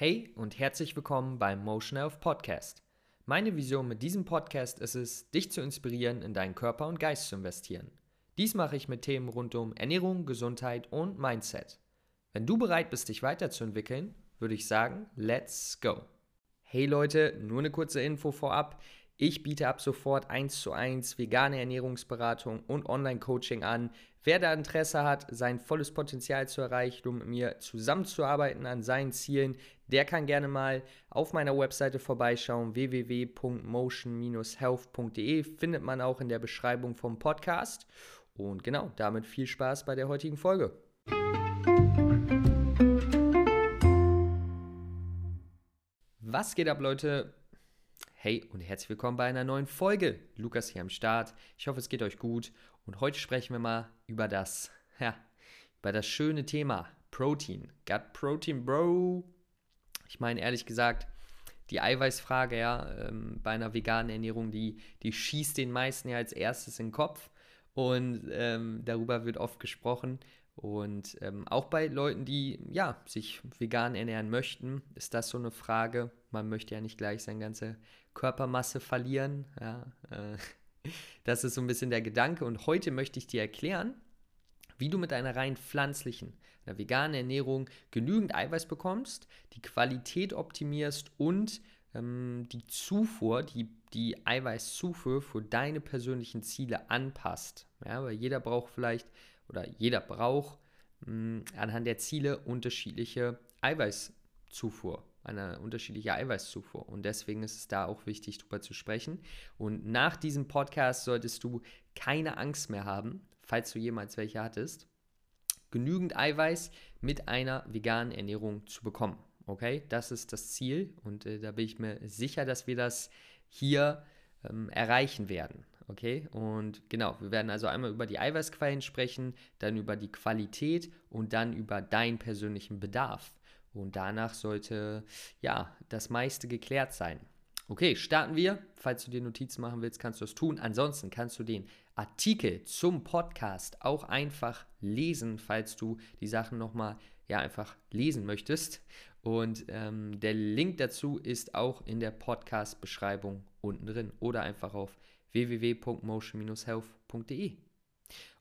Hey und herzlich willkommen beim Motion Health Podcast. Meine Vision mit diesem Podcast ist es, dich zu inspirieren, in deinen Körper und Geist zu investieren. Dies mache ich mit Themen rund um Ernährung, Gesundheit und Mindset. Wenn du bereit bist, dich weiterzuentwickeln, würde ich sagen, let's go. Hey Leute, nur eine kurze Info vorab. Ich biete ab sofort 1 zu 1 vegane Ernährungsberatung und Online-Coaching an. Wer da Interesse hat, sein volles Potenzial zu erreichen, um mit mir zusammenzuarbeiten an seinen Zielen, der kann gerne mal auf meiner Webseite vorbeischauen. www.motion-health.de findet man auch in der Beschreibung vom Podcast. Und genau, damit viel Spaß bei der heutigen Folge. Was geht ab, Leute? Hey und herzlich willkommen bei einer neuen Folge. Lukas hier am Start. Ich hoffe, es geht euch gut. Und heute sprechen wir mal über das, ja, über das schöne Thema Protein. Got Protein, Bro. Ich meine, ehrlich gesagt, die Eiweißfrage, ja, ähm, bei einer veganen Ernährung, die, die schießt den meisten ja als erstes in den Kopf. Und ähm, darüber wird oft gesprochen. Und ähm, auch bei Leuten, die ja, sich vegan ernähren möchten, ist das so eine Frage. Man möchte ja nicht gleich seine ganze Körpermasse verlieren. Ja, äh, das ist so ein bisschen der Gedanke. Und heute möchte ich dir erklären, wie du mit einer rein pflanzlichen, einer veganen Ernährung genügend Eiweiß bekommst, die Qualität optimierst und ähm, die Zufuhr, die, die Eiweißzufuhr für deine persönlichen Ziele anpasst. Ja, weil jeder braucht vielleicht oder jeder braucht mh, anhand der Ziele unterschiedliche Eiweißzufuhr eine unterschiedliche Eiweißzufuhr. Und deswegen ist es da auch wichtig, darüber zu sprechen. Und nach diesem Podcast solltest du keine Angst mehr haben, falls du jemals welche hattest, genügend Eiweiß mit einer veganen Ernährung zu bekommen. Okay, das ist das Ziel und äh, da bin ich mir sicher, dass wir das hier ähm, erreichen werden. Okay, und genau, wir werden also einmal über die Eiweißquellen sprechen, dann über die Qualität und dann über deinen persönlichen Bedarf. Und danach sollte ja das meiste geklärt sein. Okay, starten wir. Falls du dir Notizen machen willst, kannst du es tun. Ansonsten kannst du den Artikel zum Podcast auch einfach lesen, falls du die Sachen nochmal ja einfach lesen möchtest. Und ähm, der Link dazu ist auch in der Podcast-Beschreibung unten drin oder einfach auf www.motion-health.de.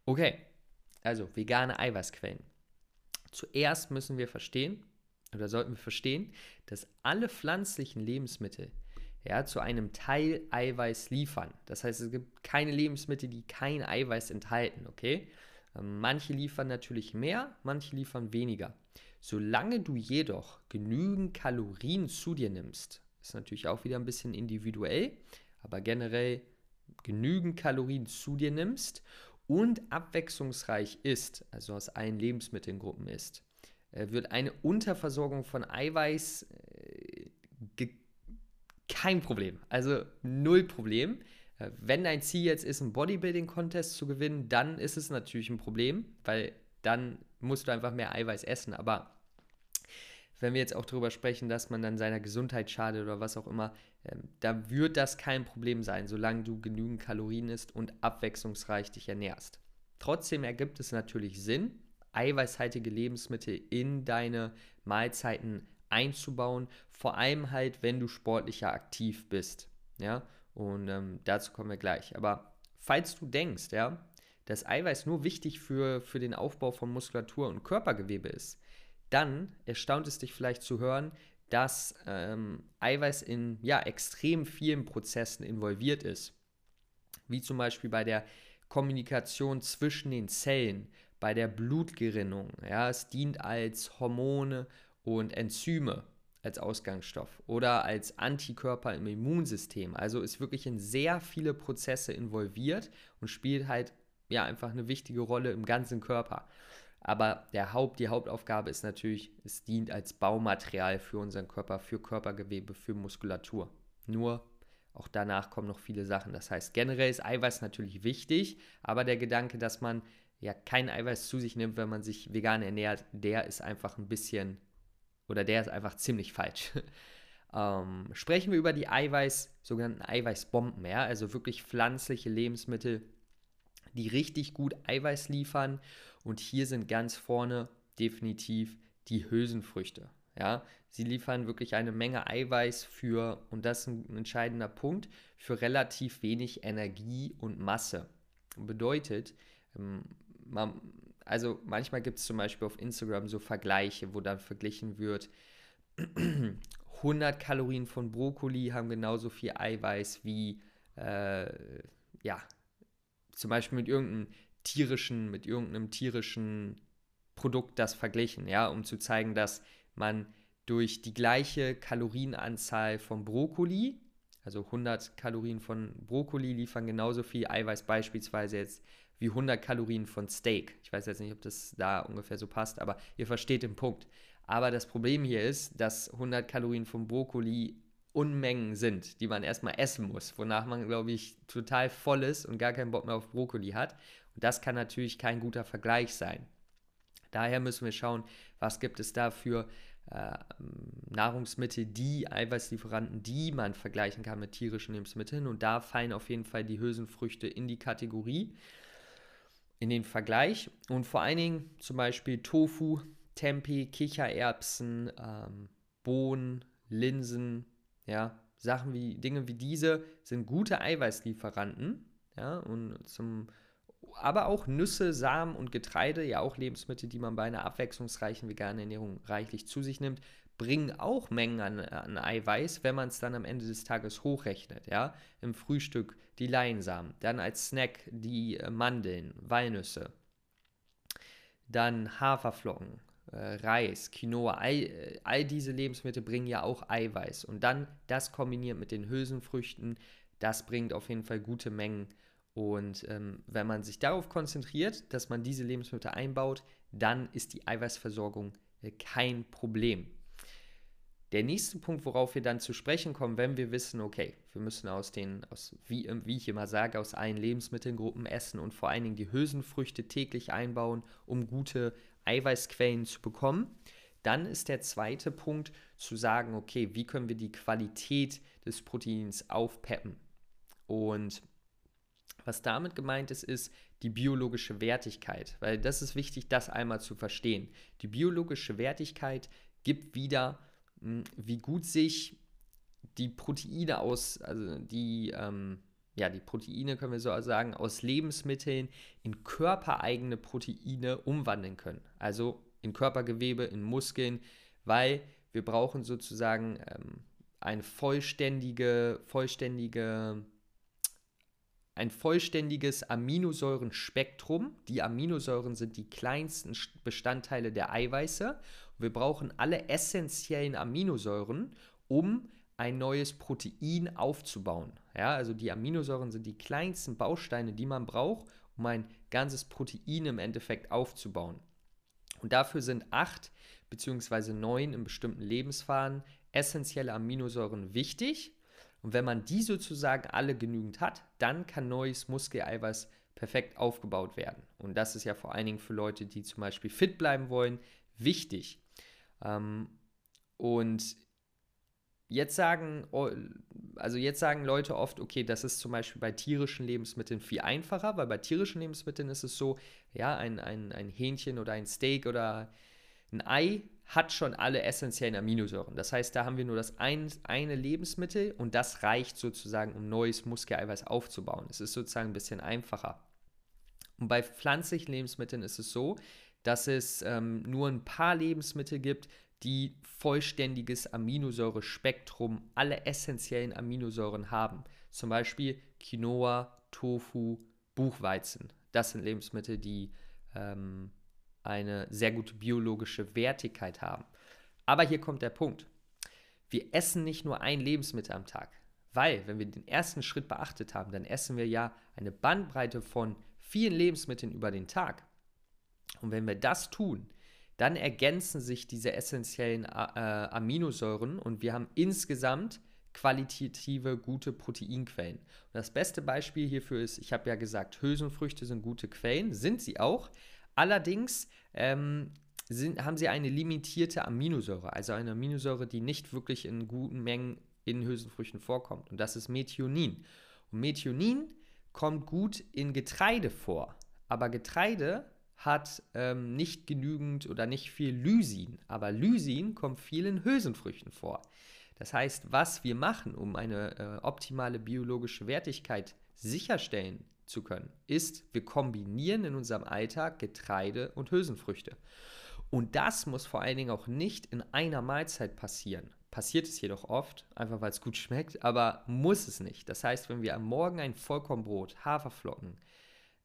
Okay, also vegane Eiweißquellen. Zuerst müssen wir verstehen, oder sollten wir verstehen, dass alle pflanzlichen Lebensmittel ja, zu einem Teil Eiweiß liefern. Das heißt, es gibt keine Lebensmittel, die kein Eiweiß enthalten, okay? Ähm, manche liefern natürlich mehr, manche liefern weniger. Solange du jedoch genügend Kalorien zu dir nimmst, ist natürlich auch wieder ein bisschen individuell, aber generell genügend Kalorien zu dir nimmst und abwechslungsreich isst, also aus allen Lebensmittelgruppen isst, äh, wird eine Unterversorgung von Eiweiß äh, kein Problem. Also null Problem. Äh, wenn dein Ziel jetzt ist, einen Bodybuilding-Contest zu gewinnen, dann ist es natürlich ein Problem, weil dann musst du einfach mehr Eiweiß essen. Aber wenn wir jetzt auch darüber sprechen, dass man dann seiner Gesundheit schadet oder was auch immer, ähm, da wird das kein Problem sein, solange du genügend Kalorien isst und abwechslungsreich dich ernährst. Trotzdem ergibt es natürlich Sinn, eiweißhaltige Lebensmittel in deine Mahlzeiten einzubauen, vor allem halt, wenn du sportlicher aktiv bist. Ja, und ähm, dazu kommen wir gleich. Aber falls du denkst, ja, dass Eiweiß nur wichtig für, für den Aufbau von Muskulatur und Körpergewebe ist, dann erstaunt es dich vielleicht zu hören, dass ähm, Eiweiß in ja, extrem vielen Prozessen involviert ist. Wie zum Beispiel bei der Kommunikation zwischen den Zellen, bei der Blutgerinnung. Ja, es dient als Hormone und Enzyme als Ausgangsstoff oder als Antikörper im Immunsystem. Also ist wirklich in sehr viele Prozesse involviert und spielt halt ja einfach eine wichtige Rolle im ganzen Körper. Aber der Haupt, die Hauptaufgabe ist natürlich, es dient als Baumaterial für unseren Körper, für Körpergewebe, für Muskulatur. Nur auch danach kommen noch viele Sachen. Das heißt, generell ist Eiweiß natürlich wichtig, aber der Gedanke, dass man ja kein Eiweiß zu sich nimmt, wenn man sich vegan ernährt, der ist einfach ein bisschen oder der ist einfach ziemlich falsch. ähm, sprechen wir über die Eiweiß, sogenannten Eiweißbomben, ja, also wirklich pflanzliche Lebensmittel, die richtig gut Eiweiß liefern. Und hier sind ganz vorne definitiv die Hülsenfrüchte. Ja, sie liefern wirklich eine Menge Eiweiß für, und das ist ein entscheidender Punkt, für relativ wenig Energie und Masse. Bedeutet, ähm, man, also manchmal gibt es zum Beispiel auf Instagram so Vergleiche, wo dann verglichen wird, 100 Kalorien von Brokkoli haben genauso viel Eiweiß wie, äh, ja, zum Beispiel mit irgendeinem tierischen, mit irgendeinem tierischen Produkt das verglichen, ja, um zu zeigen, dass man durch die gleiche Kalorienanzahl von Brokkoli, also 100 Kalorien von Brokkoli liefern genauso viel Eiweiß beispielsweise jetzt wie 100 Kalorien von Steak. Ich weiß jetzt nicht, ob das da ungefähr so passt, aber ihr versteht den Punkt. Aber das Problem hier ist, dass 100 Kalorien von Brokkoli Unmengen sind, die man erstmal essen muss, wonach man, glaube ich, total voll ist und gar keinen Bock mehr auf Brokkoli hat. Und das kann natürlich kein guter Vergleich sein. Daher müssen wir schauen, was gibt es da für äh, Nahrungsmittel, die, Eiweißlieferanten, die man vergleichen kann mit tierischen Lebensmitteln. Und da fallen auf jeden Fall die Hülsenfrüchte in die Kategorie, in den Vergleich. Und vor allen Dingen zum Beispiel Tofu, Tempeh, Kichererbsen, ähm, Bohnen, Linsen, ja, Sachen wie Dinge wie diese sind gute Eiweißlieferanten, ja, und zum aber auch Nüsse, Samen und Getreide, ja auch Lebensmittel, die man bei einer abwechslungsreichen veganen Ernährung reichlich zu sich nimmt, bringen auch Mengen an, an Eiweiß, wenn man es dann am Ende des Tages hochrechnet. Ja? Im Frühstück die Leinsamen, dann als Snack die äh, Mandeln, Walnüsse, dann Haferflocken, Reis, Quinoa, all, äh, all diese Lebensmittel bringen ja auch Eiweiß. Und dann das kombiniert mit den Hülsenfrüchten, das bringt auf jeden Fall gute Mengen. Und ähm, wenn man sich darauf konzentriert, dass man diese Lebensmittel einbaut, dann ist die Eiweißversorgung äh, kein Problem. Der nächste Punkt, worauf wir dann zu sprechen kommen, wenn wir wissen, okay, wir müssen aus den, aus, wie, wie ich immer sage, aus allen Lebensmittelgruppen essen und vor allen Dingen die Hülsenfrüchte täglich einbauen, um gute Eiweißquellen zu bekommen. Dann ist der zweite Punkt zu sagen, okay, wie können wir die Qualität des Proteins aufpeppen? Und was damit gemeint ist, ist die biologische Wertigkeit, weil das ist wichtig, das einmal zu verstehen. Die biologische Wertigkeit gibt wieder, hm, wie gut sich die Proteine aus, also die, ähm, ja, die Proteine können wir so sagen, aus Lebensmitteln in körpereigene Proteine umwandeln können. Also in Körpergewebe, in Muskeln, weil wir brauchen sozusagen ähm, eine vollständige, vollständige, ein vollständiges Aminosäurenspektrum. Die Aminosäuren sind die kleinsten Bestandteile der Eiweiße. Wir brauchen alle essentiellen Aminosäuren, um ein neues Protein aufzubauen. Ja, also die Aminosäuren sind die kleinsten Bausteine, die man braucht, um ein ganzes Protein im Endeffekt aufzubauen. Und dafür sind acht bzw. neun in bestimmten Lebensphasen essentielle Aminosäuren wichtig. Und wenn man die sozusagen alle genügend hat, dann kann neues Muskeleiweiß perfekt aufgebaut werden. Und das ist ja vor allen Dingen für Leute, die zum Beispiel fit bleiben wollen, wichtig. Ähm, und Jetzt sagen, also jetzt sagen Leute oft, okay, das ist zum Beispiel bei tierischen Lebensmitteln viel einfacher, weil bei tierischen Lebensmitteln ist es so, ja, ein, ein, ein Hähnchen oder ein Steak oder ein Ei hat schon alle essentiellen Aminosäuren. Das heißt, da haben wir nur das ein, eine Lebensmittel und das reicht sozusagen, um neues Muskeleiweiß aufzubauen. Es ist sozusagen ein bisschen einfacher. Und bei pflanzlichen Lebensmitteln ist es so, dass es ähm, nur ein paar Lebensmittel gibt, die vollständiges Aminosäurespektrum, alle essentiellen Aminosäuren haben. Zum Beispiel Quinoa, Tofu, Buchweizen. Das sind Lebensmittel, die ähm, eine sehr gute biologische Wertigkeit haben. Aber hier kommt der Punkt. Wir essen nicht nur ein Lebensmittel am Tag, weil, wenn wir den ersten Schritt beachtet haben, dann essen wir ja eine Bandbreite von vielen Lebensmitteln über den Tag. Und wenn wir das tun, dann ergänzen sich diese essentiellen äh, Aminosäuren und wir haben insgesamt qualitative gute Proteinquellen. Und das beste Beispiel hierfür ist, ich habe ja gesagt, Hülsenfrüchte sind gute Quellen, sind sie auch. Allerdings ähm, sind, haben sie eine limitierte Aminosäure, also eine Aminosäure, die nicht wirklich in guten Mengen in Hülsenfrüchten vorkommt. Und das ist Methionin. Und Methionin kommt gut in Getreide vor. Aber Getreide hat ähm, nicht genügend oder nicht viel Lysin, aber Lysin kommt viel in Hülsenfrüchten vor. Das heißt, was wir machen, um eine äh, optimale biologische Wertigkeit sicherstellen zu können, ist, wir kombinieren in unserem Alltag Getreide und Hülsenfrüchte. Und das muss vor allen Dingen auch nicht in einer Mahlzeit passieren. Passiert es jedoch oft, einfach weil es gut schmeckt, aber muss es nicht. Das heißt, wenn wir am Morgen ein Vollkornbrot, Haferflocken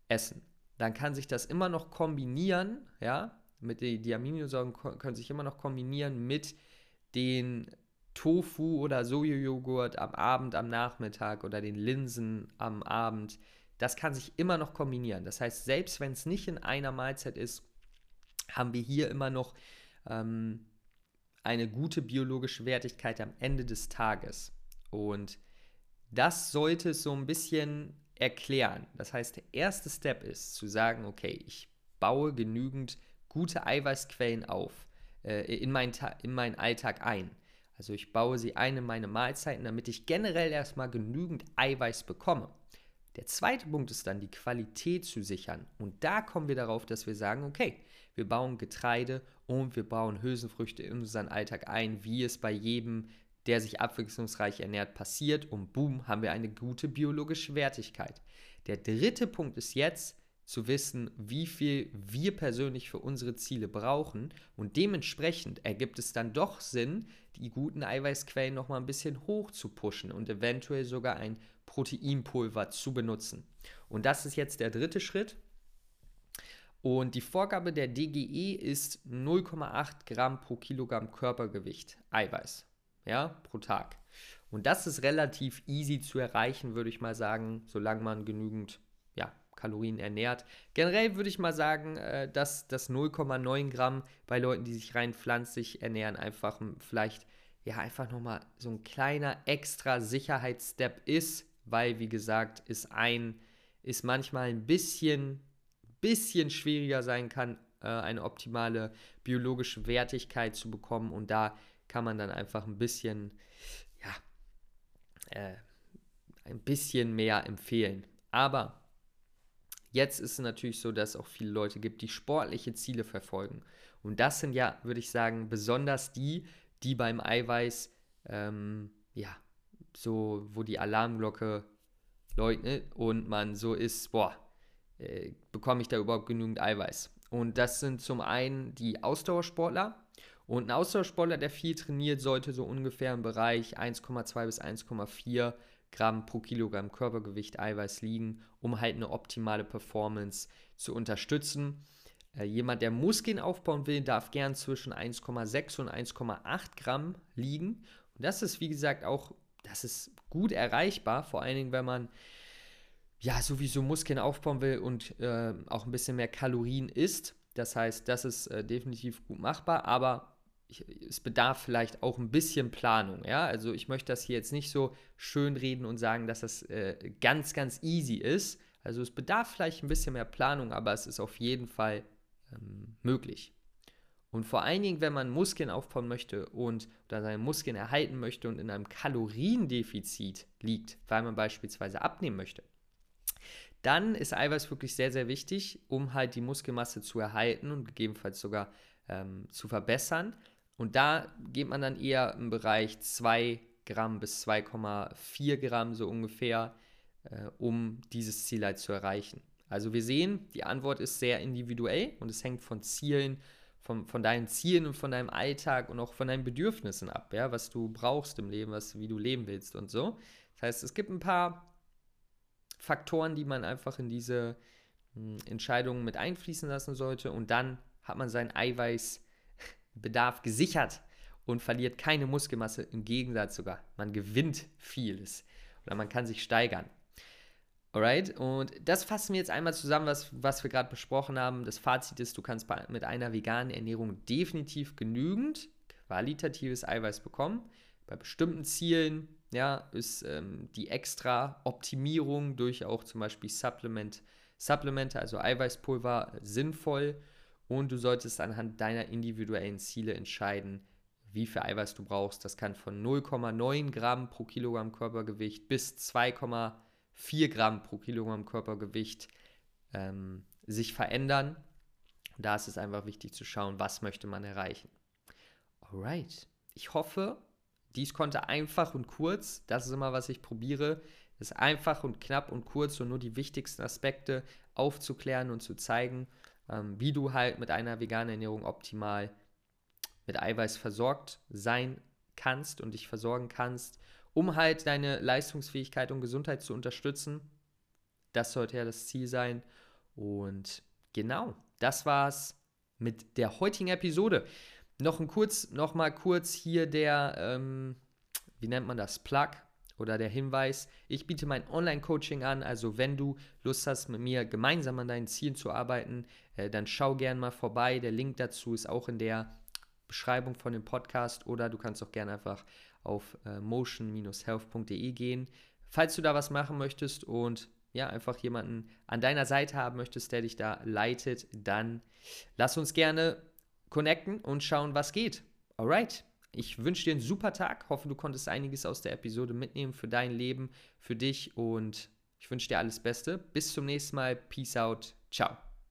essen, dann kann sich das immer noch kombinieren, ja, mit den die Aminosäuren können sich immer noch kombinieren mit den Tofu oder Sojajoghurt am Abend, am Nachmittag oder den Linsen am Abend. Das kann sich immer noch kombinieren. Das heißt, selbst wenn es nicht in einer Mahlzeit ist, haben wir hier immer noch ähm, eine gute biologische Wertigkeit am Ende des Tages. Und das sollte es so ein bisschen erklären. Das heißt, der erste Step ist zu sagen, okay, ich baue genügend gute Eiweißquellen auf, äh, in, mein in meinen Alltag ein. Also ich baue sie ein in meine Mahlzeiten, damit ich generell erstmal genügend Eiweiß bekomme. Der zweite Punkt ist dann die Qualität zu sichern. Und da kommen wir darauf, dass wir sagen, okay, wir bauen Getreide und wir bauen Hülsenfrüchte in unseren Alltag ein, wie es bei jedem, der sich abwechslungsreich ernährt, passiert. Und boom, haben wir eine gute biologische Wertigkeit. Der dritte Punkt ist jetzt zu wissen, wie viel wir persönlich für unsere Ziele brauchen. Und dementsprechend ergibt es dann doch Sinn, die guten Eiweißquellen noch mal ein bisschen hoch zu pushen und eventuell sogar ein Proteinpulver zu benutzen. Und das ist jetzt der dritte Schritt. Und die Vorgabe der DGE ist 0,8 Gramm pro Kilogramm Körpergewicht Eiweiß ja, pro Tag. Und das ist relativ easy zu erreichen, würde ich mal sagen, solange man genügend ja, Kalorien ernährt. Generell würde ich mal sagen, äh, dass das 0,9 Gramm bei Leuten, die sich rein pflanzlich ernähren, einfach vielleicht ja einfach nochmal so ein kleiner extra Sicherheitsstep ist, weil wie gesagt, ist ein ist manchmal ein bisschen bisschen schwieriger sein kann, äh, eine optimale biologische Wertigkeit zu bekommen. Und da kann man dann einfach ein bisschen, ja, äh, ein bisschen mehr empfehlen. Aber jetzt ist es natürlich so, dass es auch viele Leute gibt, die sportliche Ziele verfolgen. Und das sind ja, würde ich sagen, besonders die, die beim Eiweiß, ähm, ja, so, wo die Alarmglocke läutet und man so ist, boah, äh, bekomme ich da überhaupt genügend Eiweiß? Und das sind zum einen die Ausdauersportler. Und ein Ausdauersportler, der viel trainiert, sollte so ungefähr im Bereich 1,2 bis 1,4 Gramm pro Kilogramm Körpergewicht Eiweiß liegen, um halt eine optimale Performance zu unterstützen. Äh, jemand, der Muskeln aufbauen will, darf gern zwischen 1,6 und 1,8 Gramm liegen. Und das ist, wie gesagt, auch, das ist gut erreichbar, vor allen Dingen, wenn man ja, sowieso Muskeln aufbauen will und äh, auch ein bisschen mehr Kalorien isst. Das heißt, das ist äh, definitiv gut machbar, aber ich, es bedarf vielleicht auch ein bisschen Planung. Ja? Also ich möchte das hier jetzt nicht so schön reden und sagen, dass das äh, ganz, ganz easy ist. Also es bedarf vielleicht ein bisschen mehr Planung, aber es ist auf jeden Fall ähm, möglich. Und vor allen Dingen, wenn man Muskeln aufbauen möchte und oder seine Muskeln erhalten möchte und in einem Kaloriendefizit liegt, weil man beispielsweise abnehmen möchte, dann ist Eiweiß wirklich sehr, sehr wichtig, um halt die Muskelmasse zu erhalten und gegebenenfalls sogar ähm, zu verbessern. Und da geht man dann eher im Bereich 2 Gramm bis 2,4 Gramm so ungefähr, äh, um dieses Ziel halt zu erreichen. Also wir sehen, die Antwort ist sehr individuell und es hängt von Zielen, von, von deinen Zielen und von deinem Alltag und auch von deinen Bedürfnissen ab, ja, was du brauchst im Leben, was, wie du leben willst und so. Das heißt, es gibt ein paar Faktoren, die man einfach in diese hm, Entscheidungen mit einfließen lassen sollte. Und dann hat man seinen Eiweißbedarf gesichert und verliert keine Muskelmasse. Im Gegensatz sogar, man gewinnt vieles oder man kann sich steigern. Alright, und das fassen wir jetzt einmal zusammen, was, was wir gerade besprochen haben. Das Fazit ist, du kannst bei, mit einer veganen Ernährung definitiv genügend qualitatives Eiweiß bekommen. Bei bestimmten Zielen ja, ist ähm, die extra Optimierung durch auch zum Beispiel Supplement, Supplemente, also Eiweißpulver, sinnvoll. Und du solltest anhand deiner individuellen Ziele entscheiden, wie viel Eiweiß du brauchst. Das kann von 0,9 Gramm pro Kilogramm Körpergewicht bis 2,4 Gramm pro Kilogramm Körpergewicht ähm, sich verändern. Da ist es einfach wichtig zu schauen, was möchte man erreichen. Alright. Ich hoffe, dies konnte einfach und kurz, das ist immer, was ich probiere, ist einfach und knapp und kurz und nur die wichtigsten Aspekte aufzuklären und zu zeigen, ähm, wie du halt mit einer veganen Ernährung optimal mit Eiweiß versorgt sein kannst und dich versorgen kannst, um halt deine Leistungsfähigkeit und Gesundheit zu unterstützen. Das sollte ja das Ziel sein. Und genau, das war's mit der heutigen Episode. Noch ein kurz, noch mal kurz hier der, ähm, wie nennt man das, Plug oder der Hinweis. Ich biete mein Online-Coaching an, also wenn du Lust hast, mit mir gemeinsam an deinen Zielen zu arbeiten, äh, dann schau gern mal vorbei. Der Link dazu ist auch in der Beschreibung von dem Podcast oder du kannst auch gerne einfach auf äh, motion-health.de gehen, falls du da was machen möchtest und ja, einfach jemanden an deiner Seite haben möchtest, der dich da leitet, dann lass uns gerne connecten und schauen, was geht. Alright. Ich wünsche dir einen super Tag. Hoffe, du konntest einiges aus der Episode mitnehmen für dein Leben, für dich und ich wünsche dir alles Beste. Bis zum nächsten Mal. Peace out. Ciao.